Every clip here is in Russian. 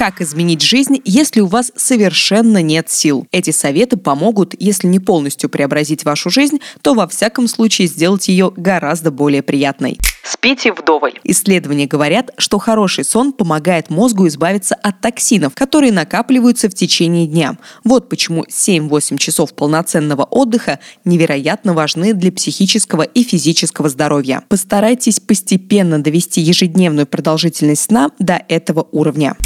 Как изменить жизнь, если у вас совершенно нет сил? Эти советы помогут, если не полностью преобразить вашу жизнь, то во всяком случае сделать ее гораздо более приятной. Спите вдоволь. Исследования говорят, что хороший сон помогает мозгу избавиться от токсинов, которые накапливаются в течение дня. Вот почему 7-8 часов полноценного отдыха невероятно важны для психического и физического здоровья. Постарайтесь постепенно довести ежедневную продолжительность сна до этого уровня.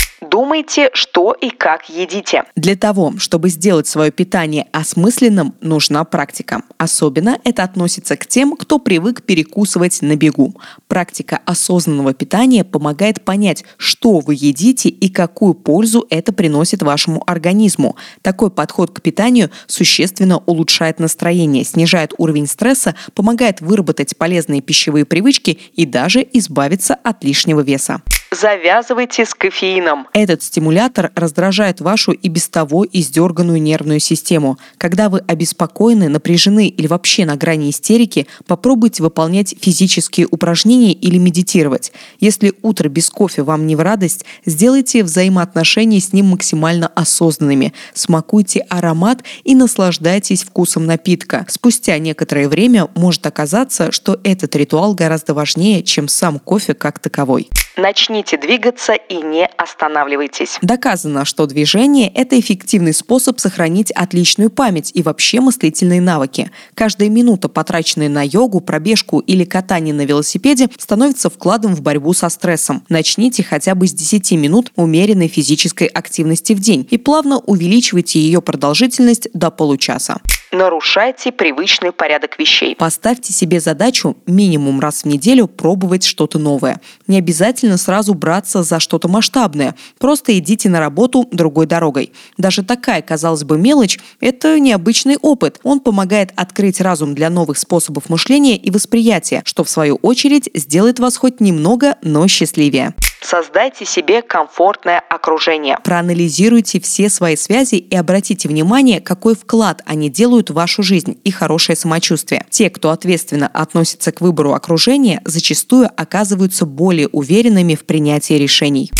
Думайте, что и как едите. Для того, чтобы сделать свое питание осмысленным, нужна практика. Особенно это относится к тем, кто привык перекусывать на бегу. Практика осознанного питания помогает понять, что вы едите и какую пользу это приносит вашему организму. Такой подход к питанию существенно улучшает настроение, снижает уровень стресса, помогает выработать полезные пищевые привычки и даже избавиться от лишнего веса завязывайте с кофеином. Этот стимулятор раздражает вашу и без того издерганную нервную систему. Когда вы обеспокоены, напряжены или вообще на грани истерики, попробуйте выполнять физические упражнения или медитировать. Если утро без кофе вам не в радость, сделайте взаимоотношения с ним максимально осознанными. Смакуйте аромат и наслаждайтесь вкусом напитка. Спустя некоторое время может оказаться, что этот ритуал гораздо важнее, чем сам кофе как таковой. Начните двигаться и не останавливайтесь. Доказано, что движение – это эффективный способ сохранить отличную память и вообще мыслительные навыки. Каждая минута, потраченная на йогу, пробежку или катание на велосипеде, становится вкладом в борьбу со стрессом. Начните хотя бы с 10 минут умеренной физической активности в день и плавно увеличивайте ее продолжительность до получаса нарушайте привычный порядок вещей. Поставьте себе задачу минимум раз в неделю пробовать что-то новое. Не обязательно сразу браться за что-то масштабное. Просто идите на работу другой дорогой. Даже такая, казалось бы, мелочь – это необычный опыт. Он помогает открыть разум для новых способов мышления и восприятия, что в свою очередь сделает вас хоть немного, но счастливее. Создайте себе комфортное окружение. Проанализируйте все свои связи и обратите внимание, какой вклад они делают в вашу жизнь и хорошее самочувствие. Те, кто ответственно относится к выбору окружения, зачастую оказываются более уверенными в принятии решений.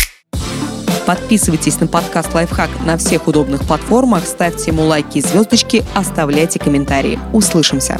Подписывайтесь на подкаст «Лайфхак» на всех удобных платформах, ставьте ему лайки и звездочки, оставляйте комментарии. Услышимся!